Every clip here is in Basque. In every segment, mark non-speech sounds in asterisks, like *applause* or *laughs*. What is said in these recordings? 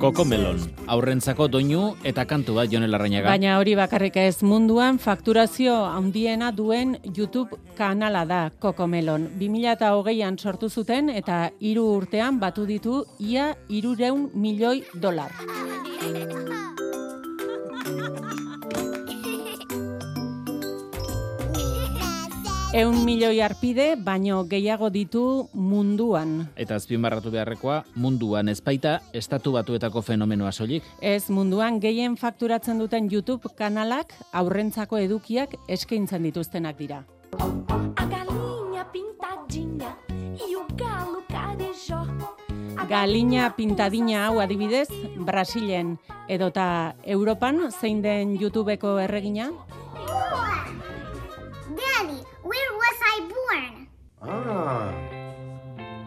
Koko Melon, aurrentzako doinu eta kantu bat Jon Larrañaga. Baina hori bakarrik ez munduan fakturazio handiena duen YouTube kanala da Koko Melon. 2008an sortu zuten eta hiru urtean batu ditu ia irureun milioi dolar. Eun milioi arpide, baino gehiago ditu munduan. Eta azpimarratu beharrekoa, munduan ezpaita estatu batuetako fenomenoa soilik. Ez munduan gehien fakturatzen duten YouTube kanalak aurrentzako edukiak eskaintzen dituztenak dira. Galina pintadina hau adibidez, Brasilen edota Europan zein den YouTubeko erregina?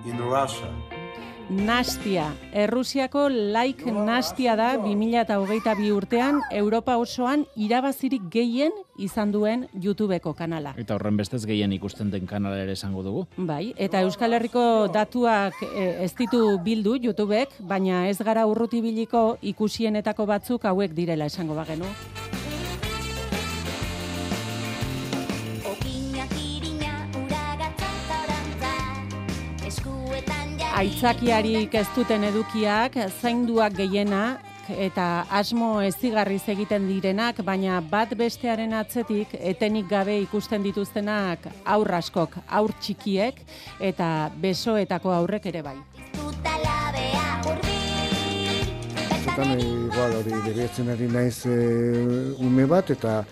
In Russia. Nastia. Errusiako like Nastia da 2022 urtean Europa osoan irabazirik gehien izan duen YouTubeko kanala. Eta horren bestez gehien ikusten den kanala ere esango dugu. Bai, eta Euskal Herriko datuak e, ez ditu bildu YouTubek, baina ez gara urruti biliko ikusienetako batzuk hauek direla esango bagenu. Aitzakiarik ez duten edukiak, zainduak gehiena, eta asmo ezigarriz egiten direnak, baina bat bestearen atzetik etenik gabe ikusten dituztenak aur askok, aur txikiek eta besoetako aurrek ere bai. Zutan, igual, hori beretzen ari naiz e, ume bat, eta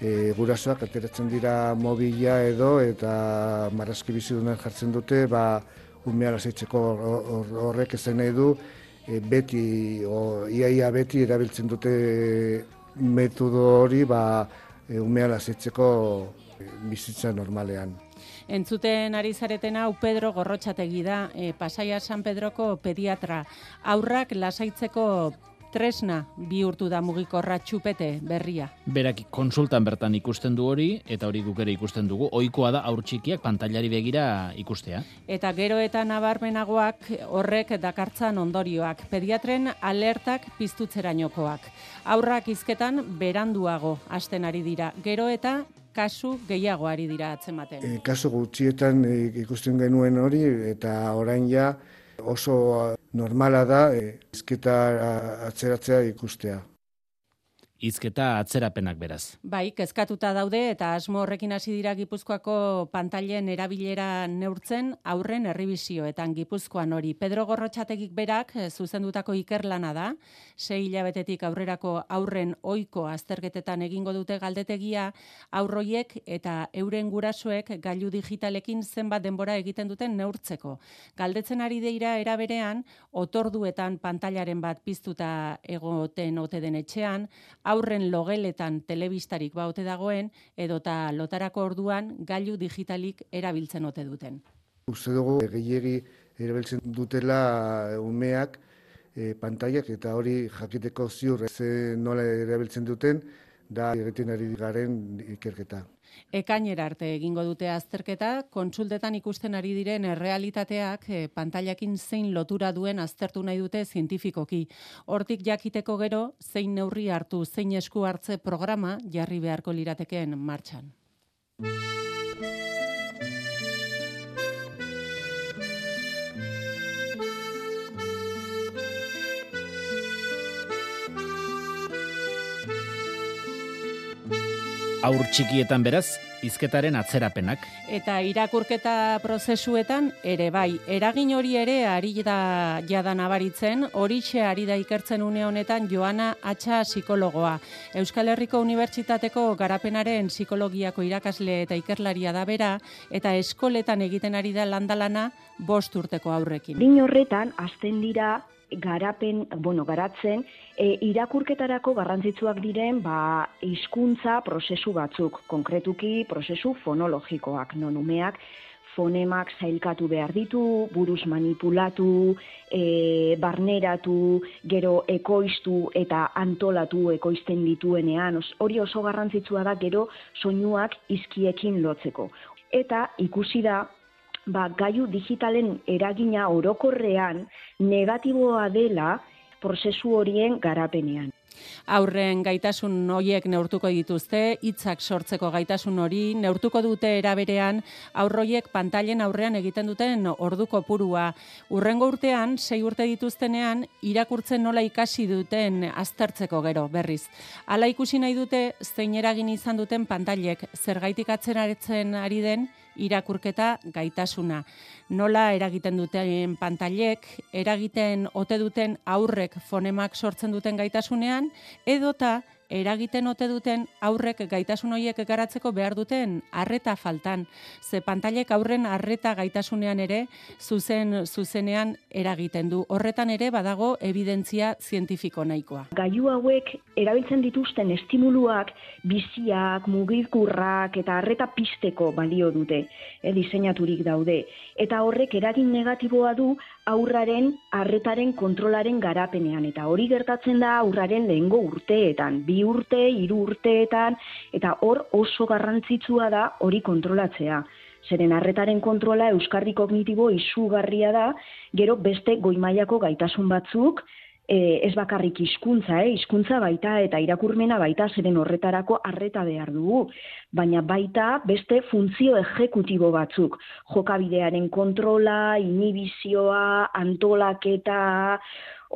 e, gurasoak ateratzen dira mobila edo, eta marrazki bizidunak jartzen dute, ba, umea lasaitzeko horrek ezen nahi du, e, beti, o, iaia beti erabiltzen dute metodo hori, ba, e, umea lasaitzeko e, bizitza normalean. Entzuten ari zareten hau Pedro Gorrotxategi da, e, Pasaia San Pedroko pediatra. Aurrak lasaitzeko tresna bihurtu da mugikorra txupete berria. Berak konsultan bertan ikusten du hori, eta hori guk ere ikusten dugu, ohikoa da aur txikiak pantailari begira ikustea. Eta gero eta nabarmenagoak horrek dakartzan ondorioak, pediatren alertak piztutzerainokoak. Aurrak izketan beranduago hasten ari dira, gero eta kasu gehiago ari dira atzematen. E, kasu gutxietan e, ikusten genuen hori, eta orain ja, oso normala da e, izketa atzeratzea ikustea. Izketa atzerapenak beraz. Bai, kezkatuta daude eta asmo horrekin hasi dira Gipuzkoako pantailen erabilera neurtzen aurren herribizioetan Gipuzkoan hori. Pedro Gorrotxategik berak eh, zuzendutako ikerlana da, sei hilabetetik aurrerako aurren oiko azterketetan egingo dute galdetegia aurroiek eta euren gurasoek gailu digitalekin zenbat denbora egiten duten neurtzeko. Galdetzen ari deira eraberean, otorduetan pantailaren bat piztuta egoten ote den etxean, aurren logeletan telebistarik baute dagoen, edota lotarako orduan gailu digitalik erabiltzen ote duten. Uste dugu, gehiegi erabiltzen dutela umeak e, pantailak eta hori jakiteko ziur ez nola erabiltzen duten, da egiten ari garen ikerketa. Ekainera arte egingo dute azterketa, kontsultetan ikusten ari diren errealitateak e, pantailakin zein lotura duen aztertu nahi dute zientifikoki. Hortik jakiteko gero, zein neurri hartu, zein esku hartze programa jarri beharko liratekeen martxan. Aur txikietan beraz, izketaren atzerapenak. Eta irakurketa prozesuetan ere bai, eragin hori ere ari da jada nabaritzen, horixe ari da ikertzen une honetan Joana Atxa psikologoa. Euskal Herriko Unibertsitateko garapenaren psikologiako irakasle eta ikerlaria da bera, eta eskoletan egiten ari da landalana bost urteko aurrekin. Din horretan, azten dira garapen, bueno, garatzen, e, irakurketarako garrantzitsuak diren, ba, hizkuntza prozesu batzuk, konkretuki prozesu fonologikoak, non umeak, fonemak zailkatu behar ditu, buruz manipulatu, e, barneratu, gero ekoiztu eta antolatu ekoizten dituenean, hori oso garrantzitsua da gero soinuak izkiekin lotzeko. Eta ikusi da, ba, gaiu digitalen eragina orokorrean negatiboa dela prozesu horien garapenean. Aurren gaitasun hoiek neurtuko dituzte, hitzak sortzeko gaitasun hori, neurtuko dute eraberean, aurroiek pantailen aurrean egiten duten orduko purua. Urrengo urtean, sei urte dituztenean, irakurtzen nola ikasi duten aztertzeko gero, berriz. Hala ikusi nahi dute, zein eragin izan duten pantailek, zergaitik atzen ari den, irakurketa gaitasuna. Nola eragiten duten pantailek, eragiten ote duten aurrek fonemak sortzen duten gaitasunean, edota eragiten ote duten aurrek gaitasun horiek garatzeko behar duten arreta faltan. Ze pantailek aurren arreta gaitasunean ere zuzen zuzenean eragiten du. Horretan ere badago evidentzia zientifiko nahikoa. Gaiu hauek erabiltzen dituzten estimuluak biziak, mugirkurrak eta arreta pisteko balio dute, e, diseinaturik daude. Eta horrek eragin negatiboa du aurraren arretaren kontrolaren garapenean eta hori gertatzen da aurraren lehengo urteetan, bi urte, hiru urteetan eta hor oso garrantzitsua da hori kontrolatzea. Zeren arretaren kontrola euskarri kognitibo izugarria da, gero beste goimaiako gaitasun batzuk, e, ez bakarrik hizkuntza, eh? hizkuntza baita eta irakurmena baita zeren horretarako arreta behar dugu, baina baita beste funtzio ejekutibo batzuk, jokabidearen kontrola, inhibizioa, antolaketa,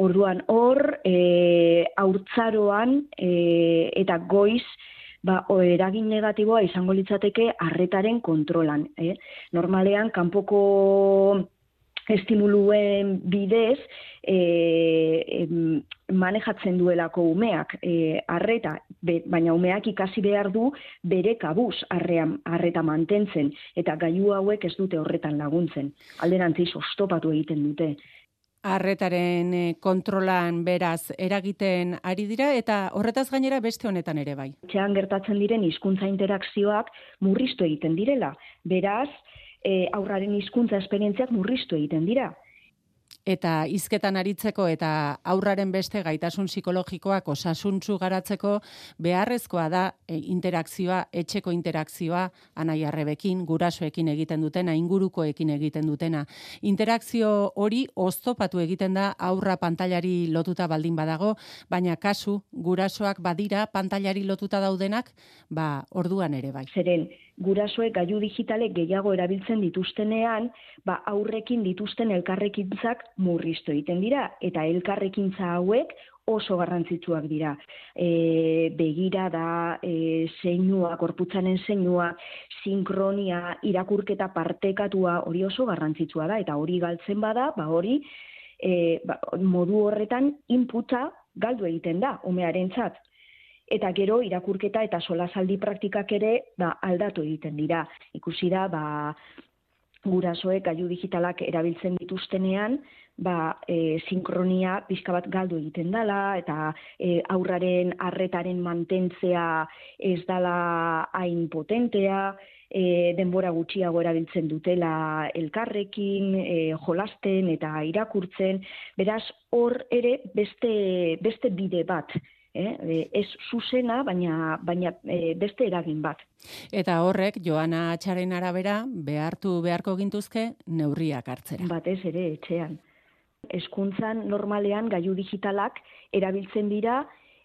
orduan hor, e, aurtzaroan e, eta goiz, ba, eragin negatiboa izango litzateke arretaren kontrolan. Eh? Normalean, kanpoko estimuluen bidez e, manejatzen duelako umeak e, arreta, baina umeak ikasi behar du bere kabuz arrean, arreta mantentzen, eta gaiu hauek ez dute horretan laguntzen. Alderantziz, ostopatu egiten dute. Arretaren e, kontrolan beraz eragiten ari dira eta horretaz gainera beste honetan ere bai. Txean gertatzen diren hizkuntza interakzioak murriztu egiten direla. Beraz, e, aurraren hizkuntza esperientziak murriztu egiten dira eta hizketan aritzeko eta aurraren beste gaitasun psikologikoak osasuntzu garatzeko beharrezkoa da e, interakzioa, etxeko interakzioa anai arrebekin, gurasoekin egiten dutena, ingurukoekin egiten dutena. Interakzio hori oztopatu egiten da aurra pantailari lotuta baldin badago, baina kasu gurasoak badira pantailari lotuta daudenak, ba orduan ere bai. Zeren, gurasoek gaiu digitale gehiago erabiltzen dituztenean, ba aurrekin dituzten elkarrekintzak murriztu egiten dira eta elkarrekintza hauek oso garrantzitsuak dira. E, begira da e, zeinua, korputzanen zeinua, sinkronia, irakurketa partekatua hori oso garrantzitsua da eta hori galtzen bada, ba hori e, ba, modu horretan inputa galdu egiten da umearentzat eta gero irakurketa eta solasaldi praktikak ere ba, aldatu egiten dira. Ikusi da, ba, gurasoek gaiu digitalak erabiltzen dituztenean, ba, e, sinkronia pixka bat galdu egiten dela, eta e, aurraren arretaren mantentzea ez dala hain potentea, e, denbora gutxiago erabiltzen dutela elkarrekin, e, jolasten eta irakurtzen, beraz hor ere beste, beste bide bat eh? E, ez zuzena, baina, baina e, beste eragin bat. Eta horrek, Joana Atxaren arabera, behartu beharko gintuzke neurriak hartzera. Batez ere, etxean. Eskuntzan normalean gaiu digitalak erabiltzen dira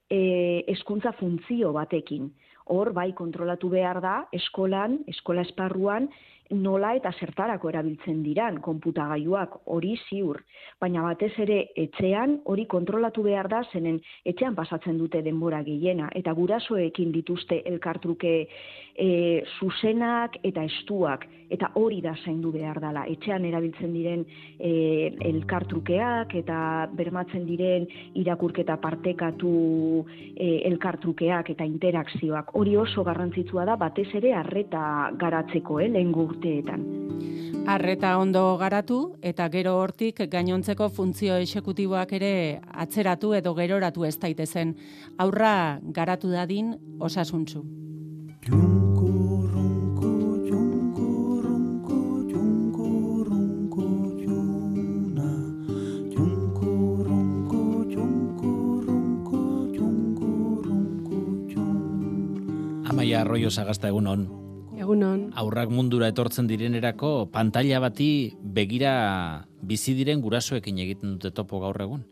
e, eskuntza funtzio batekin. Hor, bai, kontrolatu behar da, eskolan, eskola esparruan, nola eta zertarako erabiltzen diran konputagailuak hori ziur, baina batez ere etxean hori kontrolatu behar da zenen etxean pasatzen dute denbora gehiena eta gurasoekin dituzte elkartruke e, zuzenak eta estuak. Eta hori da zaindu behar dela. Etxean erabiltzen diren e, elkartrukeak eta bermatzen diren irakurketa partekatu e, elkartrukeak eta interakzioak. Hori oso garrantzitsua da batez ere arreta garatzeko eh, lehen urteetan. Arreta ondo garatu eta gero hortik gainontzeko funtzio esekutiboak ere atzeratu edo geroratu ez daitezen aurra garatu dadin osasuntzu. Amaia Arroyo Sagasta egunon. Egunon. Aurrak mundura etortzen direnerako pantalla bati begira bizi diren gurasoekin egiten dute topo gaur egun.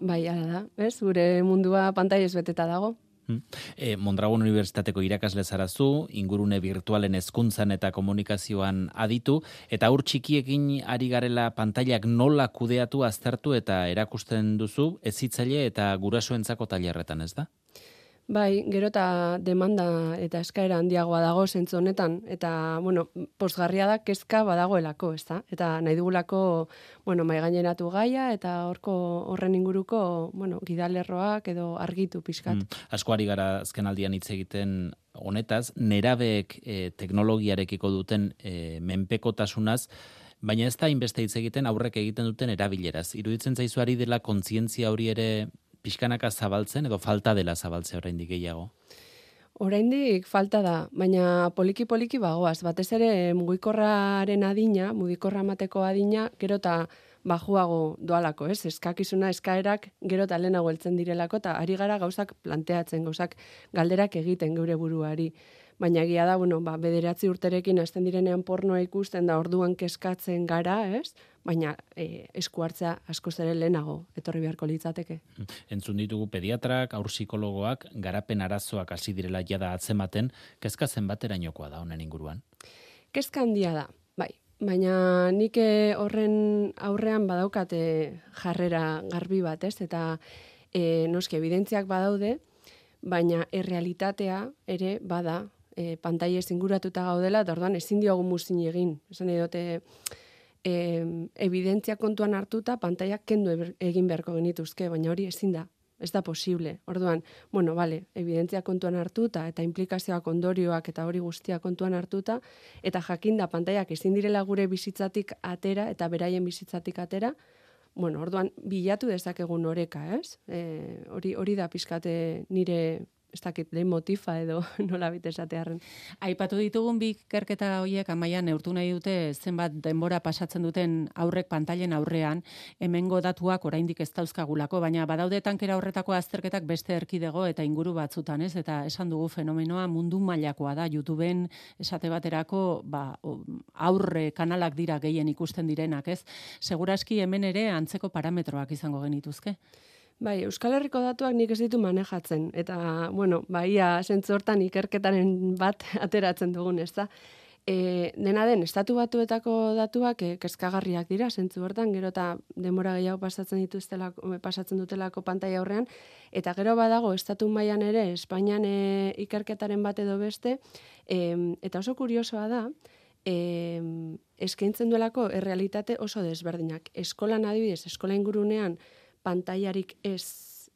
bai, ala da, ez? Gure mundua pantailez beteta dago. E, Mondragon Unibertsitateko irakasle zarazu, ingurune virtualen hezkuntzan eta komunikazioan aditu, eta aur txikiekin ari garela pantailak nola kudeatu aztertu eta erakusten duzu, ezitzaile eta gurasoentzako tailerretan ez da? Bai, gero eta demanda eta eskaera handiagoa dago zentzu honetan, eta, bueno, posgarria da kezka badagoelako, ez da? Eta nahi dugulako, bueno, maigaineratu gaia, eta horko horren inguruko, bueno, gidalerroak edo argitu pixkat. Mm, asko ari gara azken aldian hitz egiten honetaz, nerabeek e, teknologiarekiko duten e, menpekotasunaz, baina ez da inbeste hitz egiten aurrek egiten duten erabileraz. Iruditzen zaizu ari dela kontzientzia hori ere pixkanaka zabaltzen edo falta dela zabaltzea oraindik gehiago? Oraindik falta da, baina poliki poliki bagoaz. Batez ere mugikorraren adina, mugikorra mateko adina, gero eta bajuago doalako, ez? Eskakizuna eskaerak gero eta lehenago heltzen direlako eta ari gara gauzak planteatzen, gauzak galderak egiten geure buruari baina egia da, bueno, ba, bederatzi urterekin hasten direnean pornoa ikusten da orduan keskatzen gara, ez? Baina e, esku hartzea asko zere lehenago, etorri beharko litzateke. Entzun ditugu pediatrak, aur psikologoak, garapen arazoak hasi direla jada atzematen, kezka zenbaterainokoa da honen inguruan? Kezka handia da, bai. Baina nik eh, horren aurrean badaukate jarrera garbi bat, ez? Eta e, noski evidentziak badaude, baina errealitatea ere bada e, pantaile zinguratuta gaudela, eta orduan ezin diogu muzin egin. Esan edote, e, evidentzia kontuan hartuta, pantaiak kendu egin beharko genituzke, baina hori ezin da. Ez da posible. Orduan, bueno, vale, evidentzia kontuan hartuta eta implikazioak ondorioak eta hori guztia kontuan hartuta eta jakinda pantaiak ezin direla gure bizitzatik atera eta beraien bizitzatik atera, bueno, orduan bilatu dezakegun oreka, ez? E, hori hori da pizkate nire ez dakit, lehen motifa edo *laughs* nola bite esatearen. Aipatu ditugun bi kerketa horiek amaian neurtu nahi dute zenbat denbora pasatzen duten aurrek pantailen aurrean, hemengo datuak oraindik ez dauzkagulako, baina badaude tankera horretako azterketak beste erkidego eta inguru batzutan, ez? Eta esan dugu fenomenoa mundu mailakoa da, YouTubeen esate baterako ba, aurre kanalak dira gehien ikusten direnak, ez? Seguraski hemen ere antzeko parametroak izango genituzke. Bai, Euskal Herriko datuak nik ez ditu manejatzen. Eta, bueno, baia zentzortan ikerketaren bat *laughs* ateratzen dugun, ez da. E, dena den, estatu batuetako datuak e, kezkagarriak dira, zentzu hortan, gero eta demora gehiago pasatzen dituztelako, pasatzen dutelako pantai aurrean, eta gero badago, estatu mailan ere, Espainian e, ikerketaren bat edo beste, e, eta oso kuriosoa da, e, eskaintzen duelako errealitate oso desberdinak. Eskolan adibidez, eskola ingurunean, pantailarik ez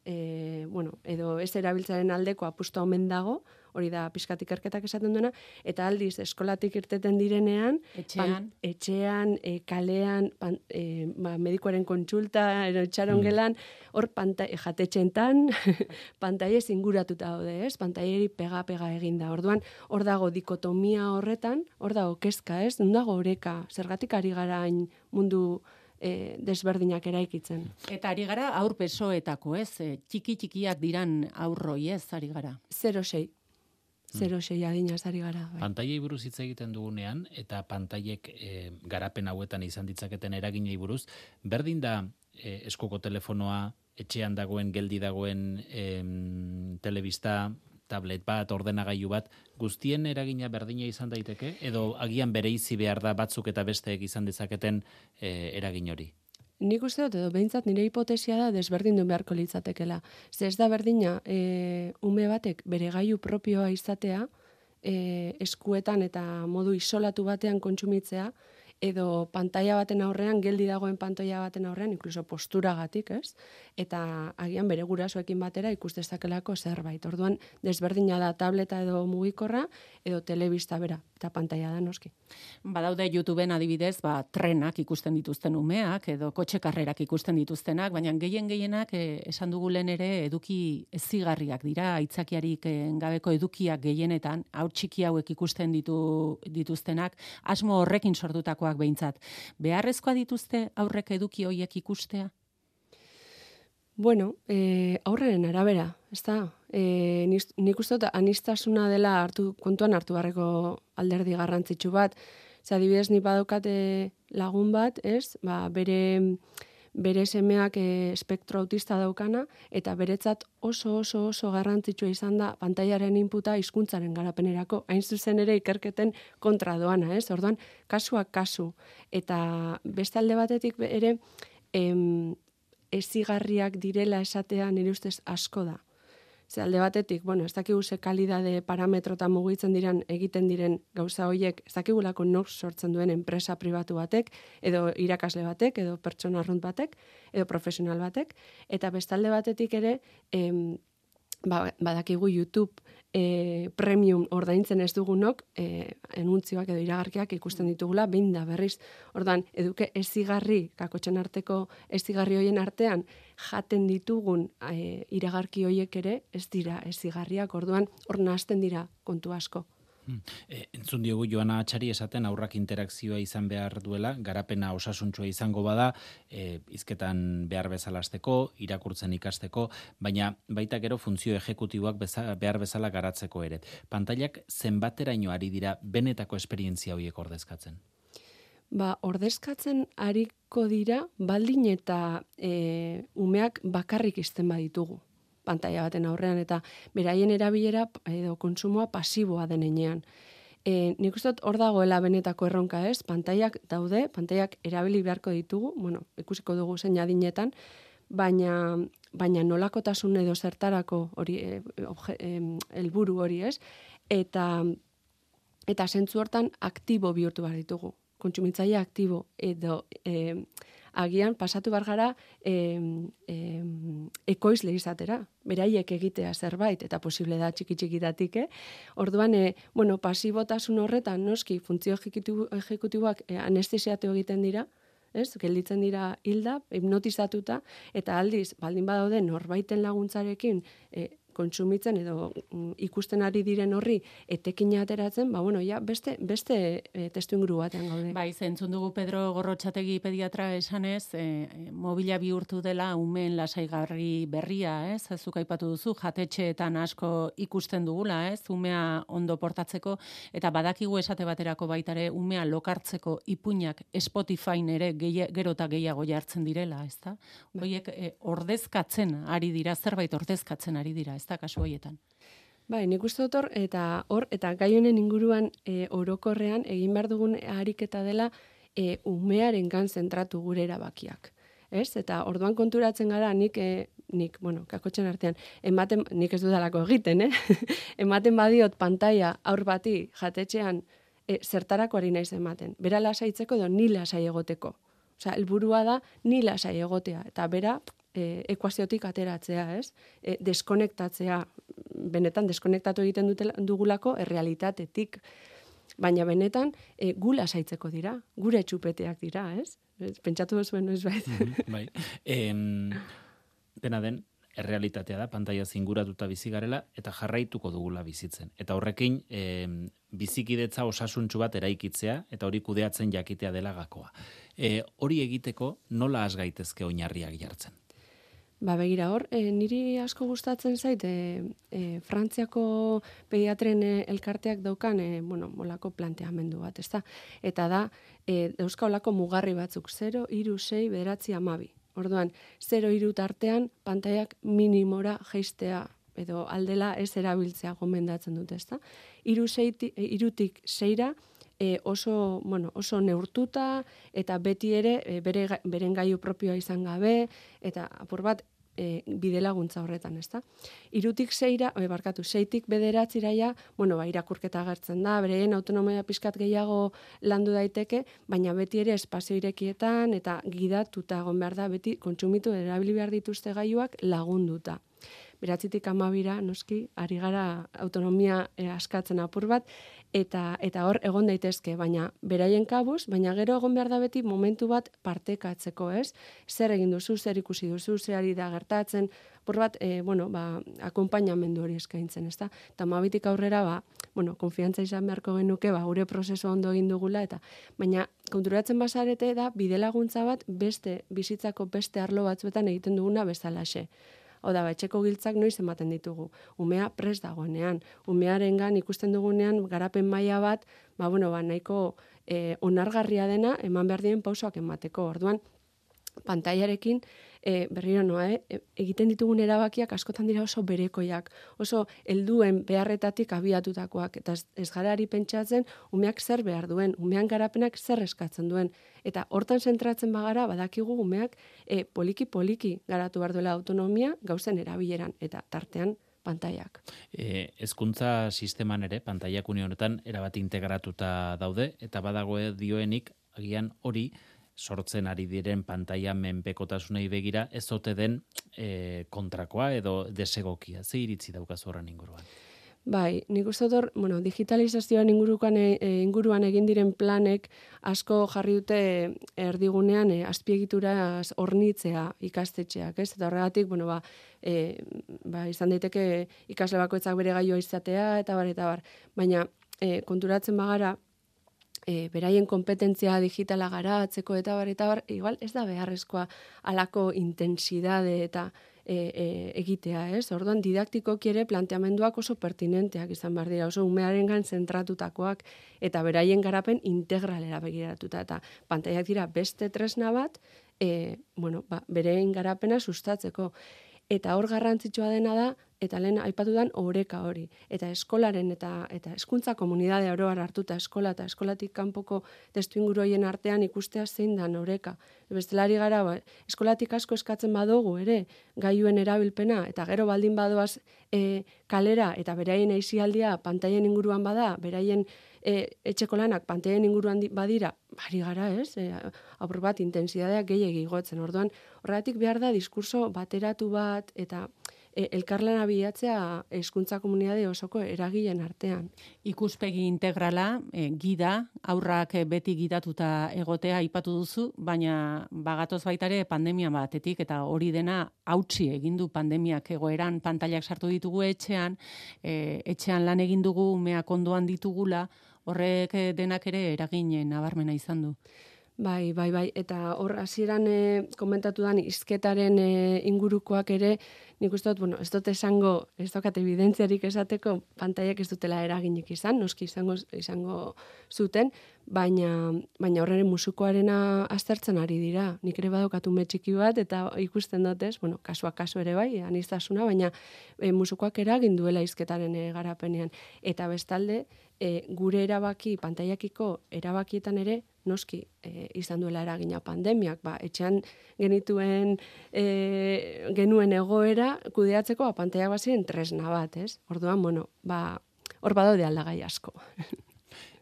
e, bueno, edo ez erabiltzaren aldeko apustu omen dago, hori da pizkatik erketak esaten duena, eta aldiz eskolatik irteten direnean, etxean, etxean e, kalean, pan, e, ba, medikoaren kontsulta, ero txaron mm. gelan, hor pantai, jatetxentan, *laughs* pantaile zinguratuta daude, ez? Pantaileri pega-pega eginda. Orduan, hor dago dikotomia horretan, hor dago kezka, ez? Dago oreka, zergatik ari garain mundu e, desberdinak eraikitzen. Eta ari gara aur pesoetako, ez? E, txiki txikiak diran aurroi, ez? Ari gara. 06. 06 hmm. adinaz ari gara. Bai. Pantaiei buruz hitz egiten dugunean, eta pantaiek e, garapen hauetan izan ditzaketen eraginei buruz, berdin da e, eskoko telefonoa, etxean dagoen, geldi dagoen e, telebista, tablet bat, ordenagailu bat, guztien eragina berdina izan daiteke, edo agian bere izi behar da batzuk eta besteek izan dezaketen e, eragin hori? Nik uste dut, edo behintzat nire hipotesia da desberdin duen beharko litzatekela. Ze ez da berdina, e, ume batek bere gaiu propioa izatea, e, eskuetan eta modu isolatu batean kontsumitzea, edo pantalla baten aurrean, geldi dagoen pantalla baten aurrean, inkluso posturagatik, ez? Eta agian bere gurasoekin batera ikustezakelako zerbait. Orduan, desberdina da tableta edo mugikorra, edo telebista bera, eta pantalla da noski. Badaude YouTubeen adibidez, ba, trenak ikusten dituzten umeak, edo kotxe karrerak ikusten dituztenak, baina gehien gehienak, eh, esan dugu lehen ere, eduki ezigarriak dira, aitzakiarik eh, gabeko edukiak gehienetan, hau txiki hauek ikusten ditu, dituztenak, asmo horrekin sortutakoa adituak behintzat. Beharrezkoa dituzte aurrek eduki hoiek ikustea? Bueno, e, aurreren arabera, ez da? E, nik uste dut anistasuna dela hartu, kontuan hartu barreko alderdi garrantzitsu bat. Zer, adibidez, ni badokate lagun bat, ez? Ba, bere, bere semeak e, espektro autista daukana, eta beretzat oso oso oso garrantzitsua izan da pantailaren inputa hizkuntzaren garapenerako, hain zuzen ere ikerketen kontra doana, ez? Orduan, kasuak kasu. Eta beste alde batetik ere, em, ezigarriak direla esatea nire ustez asko da. Ze alde batetik, bueno, ez dakigu ze kalidade parametro eta mugitzen diren egiten diren gauza hoiek, ez dakigulako nor sortzen duen enpresa pribatu batek, edo irakasle batek, edo pertsona arrunt batek, edo profesional batek, eta bestalde batetik ere, em, ba, badakigu YouTube e, premium ordaintzen ez dugunok, e, enuntzioak edo iragarkiak ikusten ditugula, behin da berriz. Ordan eduke ezigarri, kakotxen arteko ezigarri hoien artean, jaten ditugun e, iragarki hoiek ere, ez dira ezigarriak, orduan hor nazten dira kontu asko. E, entzun diogu Joana Atxari esaten aurrak interakzioa izan behar duela, garapena osasuntsua izango bada, e, izketan behar bezalasteko, irakurtzen ikasteko, baina baita gero funtzio ejekutiboak behar bezala garatzeko ere. Pantailak zenbateraino ari dira benetako esperientzia horiek ordezkatzen? Ba, ordezkatzen ariko dira, baldin eta e, umeak bakarrik izten baditugu pantalla baten aurrean. Eta beraien erabilera edo kontsumoa pasiboa denean. E, nik uste hor dagoela benetako erronka ez, pantaiak daude, pantaiak erabili beharko ditugu, bueno, ikusiko dugu zein adinetan, baina, baina nolakotasun edo zertarako hori, e, helburu hori ez, eta, eta zentzu hortan aktibo bihurtu behar ditugu, kontsumitzaile aktibo edo e, agian pasatu bar gara e, e, ekoizle izatera, beraiek egitea zerbait eta posible da txiki txikitatik, eh? Orduan, e, bueno, pasibotasun horretan noski funtzio ejecutiboak e, anestesiatu egiten dira, ez? Gelditzen dira hilda, hipnotizatuta eta aldiz baldin badaude norbaiten laguntzarekin e, kontsumitzen edo mm, ikusten ari diren horri etekina ateratzen, ba bueno, ja beste beste e, testu inguru batean gaude. Bai, zentzun dugu Pedro Gorrotxategi pediatra esanez, e, mobila bihurtu dela umen lasaigarri berria, ez? Azuk aipatu duzu jatetxeetan asko ikusten dugula, ez? Umea ondo portatzeko eta badakigu esate baterako baitare umea lokartzeko ipuinak Spotify ere gero eta gehiago jartzen direla, ezta? Hoiek e, ordezkatzen ari dira, zerbait ordezkatzen ari dira, ez da kasu hoietan. Bai, nik uste dut eta hor, eta gai honen inguruan e, orokorrean egin behar dugun ariketa dela e, umearen gan zentratu gure erabakiak. Ez? Eta orduan konturatzen gara nik, e, nik bueno, kakotxen artean, ematen, nik ez dudalako egiten, eh? *laughs* ematen badiot pantaia aur bati jatetxean e, zertarako ari naiz ematen. Bera lasaitzeko edo ni lasai egoteko. Osea, helburua da ni lasai egotea. Eta bera, e, ekuaziotik ateratzea, ez? E, deskonektatzea, benetan deskonektatu egiten dute, dugulako errealitatetik. Baina benetan e, gula saitzeko dira, gure txupeteak dira, ez? Pentsatu duzuen noiz bai. bai. Em, dena den, errealitatea da, pantaia zinguratuta bizi garela, eta jarraituko dugula bizitzen. Eta horrekin, e, bizikidetza osasuntxu bat eraikitzea, eta hori kudeatzen jakitea dela gakoa. E, hori egiteko, nola has gaitezke oinarriak jartzen? Ba, begira hor, e, niri asko gustatzen zait, e, e, Frantziako pediatren elkarteak daukan, e, bueno, molako planteamendu bat, ezta? Eta da, e, olako mugarri batzuk, 0, iru, 6, beratzi, amabi. Orduan, 0, iru tartean, pantaiak minimora geistea, edo aldela ez erabiltzea gomendatzen dute, ezta? Iru, irutik, seira, e, oso, bueno, oso neurtuta eta beti ere e, bere, beren gaiu propioa izan gabe eta apur bat e, bide laguntza horretan, ezta? Irutik seira, e, barkatu, seitik bederatziraia, bueno, ba, irakurketa agertzen da, bereien autonomia pizkat gehiago landu daiteke, baina beti ere espazio irekietan eta gidatuta egon behar da, beti kontsumitu erabili behar dituzte gaiuak lagunduta beratzitik amabira, noski, ari gara autonomia e, askatzen apur bat, eta eta hor egon daitezke, baina beraien kabuz, baina gero egon behar da beti momentu bat partekatzeko, ez? Zer egin duzu, zer ikusi duzu, zer ari da gertatzen, por bat, e, bueno, ba, akompainamendu hori eskaintzen, ezta? Eta mabitik aurrera, ba, bueno, konfiantza izan beharko genuke, ba, gure prozesu ondo egin dugula, eta baina konturatzen basarete da, bide laguntza bat beste, bizitzako beste arlo batzuetan egiten duguna bezalaxe. Hau da, etxeko giltzak noiz ematen ditugu. Umea pres dagoenean. Umearengan ikusten dugunean garapen maila bat, ba, bueno, ba, nahiko e, onargarria dena eman behar dien pausoak emateko. Orduan, pantailarekin e, berriro noa, eh? egiten ditugun erabakiak askotan dira oso berekoiak, oso helduen beharretatik abiatutakoak, eta ez, ez garari pentsatzen umeak zer behar duen, umean garapenak zer eskatzen duen, eta hortan zentratzen bagara, badakigu umeak e, poliki-poliki garatu behar duela autonomia gauzen erabileran, eta tartean pantaiak. E, ezkuntza sisteman ere, pantaiak unionetan, erabat integratuta daude, eta badagoe dioenik, agian hori, sortzen ari diren pantaia menpekotasunei begira ez ote den e, kontrakoa edo desegokia. Ze iritzi daukaz horren inguruan? Bai, nik uste dut, bueno, digitalizazioan inguruan, e, inguruan egin diren planek asko jarri dute erdigunean e, azpiegitura hornitzea ikastetxeak, ez? Eta horregatik, bueno, ba, e, ba, izan daiteke ikasle bakoitzak bere gaioa izatea, eta bar, eta bar. Baina, e, konturatzen bagara, e, beraien kompetentzia digitala garatzeko eta bar eta bar, igual ez da beharrezkoa alako intensidade eta e, e, egitea, ez? Orduan didaktiko ere planteamenduak oso pertinenteak izan behar dira, oso umearengan zentratutakoak eta beraien garapen integralera begiratuta eta pantaiak dira beste tresna bat, e, bueno, ba, berein garapena sustatzeko. Eta hor garrantzitsua dena da, eta lehen aipatudan oreka hori. Eta eskolaren eta eta hezkuntza komunitate oroar hartuta eskola eta eskolatik kanpoko testu inguruien artean ikustea zein da oreka. Bestelari gara, ba, eskolatik asko eskatzen badugu ere, gailuen erabilpena, eta gero baldin badoaz e, kalera, eta beraien eizialdia pantaien inguruan bada, beraien e, etxeko lanak pantaien inguruan badira, bari gara ez, e, apur bat intensidadeak gehiagi gotzen. Orduan, horregatik behar da diskurso bateratu bat, eta e, elkarlana bilatzea hezkuntza komunitate osoko eragileen artean. Ikuspegi integrala, e, gida, aurrak beti gidatuta egotea aipatu duzu, baina bagatoz baitare pandemia batetik eta hori dena hautsi egin du pandemiak egoeran pantailak sartu ditugu etxean, e, etxean lan egin dugu umeak ondoan ditugula, horrek denak ere eragin nabarmena izan du. Bai, bai, bai, eta hor hasieran e, komentatu dan izketaren e, ingurukoak ere, nik uste dut, bueno, ez dut esango, ez dokat evidentziarik esateko, pantaiak ez dutela eraginik izan, noski izango, izango zuten, baina, baina horren musukoarena aztertzen ari dira. Nik ere badokatu metxiki bat, eta ikusten dut ez, bueno, kasua kasu ere bai, anistazuna, baina e, musukoak eragin duela izketaren e, garapenean. Eta bestalde, e, gure erabaki, pantaiakiko erabakietan ere, noski e, izan duela eragina pandemiak, ba, etxean genituen e, genuen egoera kudeatzeko ba, pantaiak bazien tresna bat, ez? Orduan, bueno, ba, hor badaude aldagai asko. *laughs*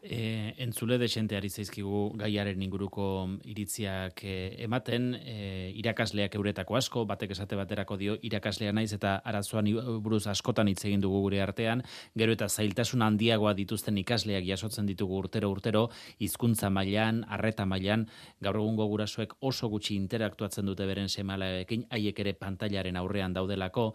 E, entzule desente ari zaizkigu gaiaren inguruko iritziak e, ematen, e, irakasleak euretako asko, batek esate baterako dio irakaslea naiz eta arazoan buruz askotan hitz egin dugu gure artean, gero eta zailtasun handiagoa dituzten ikasleak jasotzen ditugu urtero urtero, hizkuntza mailan, arreta mailan, gaur egungo gurasoek oso gutxi interaktuatzen dute beren semalaekin, haiek ere pantailaren aurrean daudelako,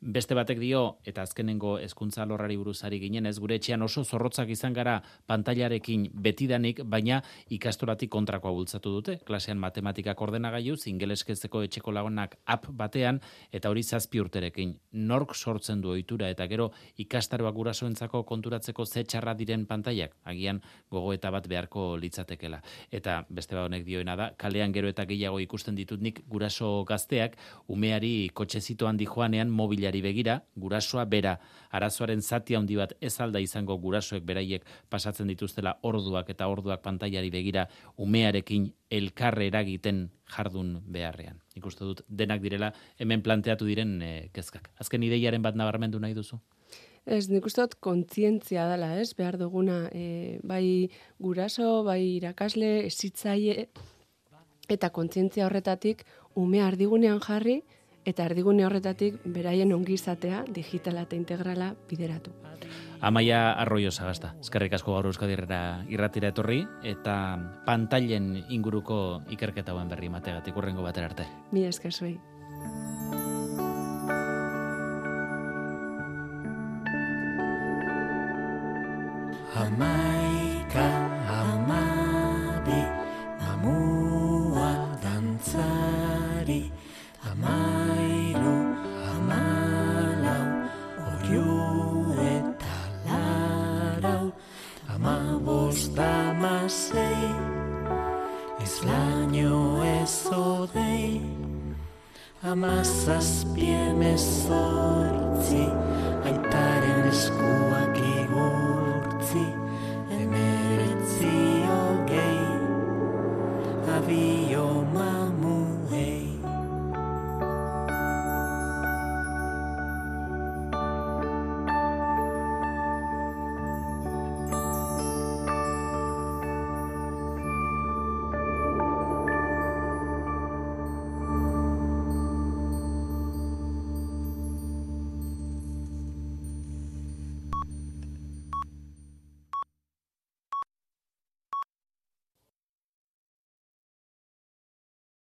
beste batek dio, eta azkenengo hezkuntza lorrari buruzari ginen ez, gure etxean oso zorrotzak izan gara pantailaren pantailarekin betidanik, baina ikastoratik kontrakoa bultzatu dute. Klasean matematikak ordenagailu, ingeleskezeko etxeko lagunak app batean, eta hori zazpi urterekin. Nork sortzen du ohitura eta gero ikastaroak gurasoentzako konturatzeko ze txarra diren pantailak, agian gogoeta bat beharko litzatekela. Eta beste ba honek dioena da, kalean gero eta gehiago ikusten ditut nik guraso gazteak, umeari kotxezito handi joanean mobilari begira, gurasoa bera, arazoaren zati handi bat ez alda izango gurasoek beraiek pasatzen ditu dituztela orduak eta orduak pantailari begira umearekin elkarre eragiten jardun beharrean. Ikuste dut denak direla hemen planteatu diren e, kezkak. Azken ideiaren bat nabarmendu nahi duzu? Ez, nik uste dut kontzientzia dela, ez, behar duguna, e, bai guraso, bai irakasle, ezitzaie, eta kontzientzia horretatik, ume ardigunean jarri, eta erdigune horretatik beraien ongizatea digitala eta integrala bideratu. Amaia Arroio Sagasta, eskerrik asko gaur Euskadi irratira etorri eta pantailen inguruko ikerketa hauen berri mategatik urrengo batera arte. Mi esker zuei. Amaika, amasei, ez laino ez dei Amazazpie mezortzi Aitaren eskuak igun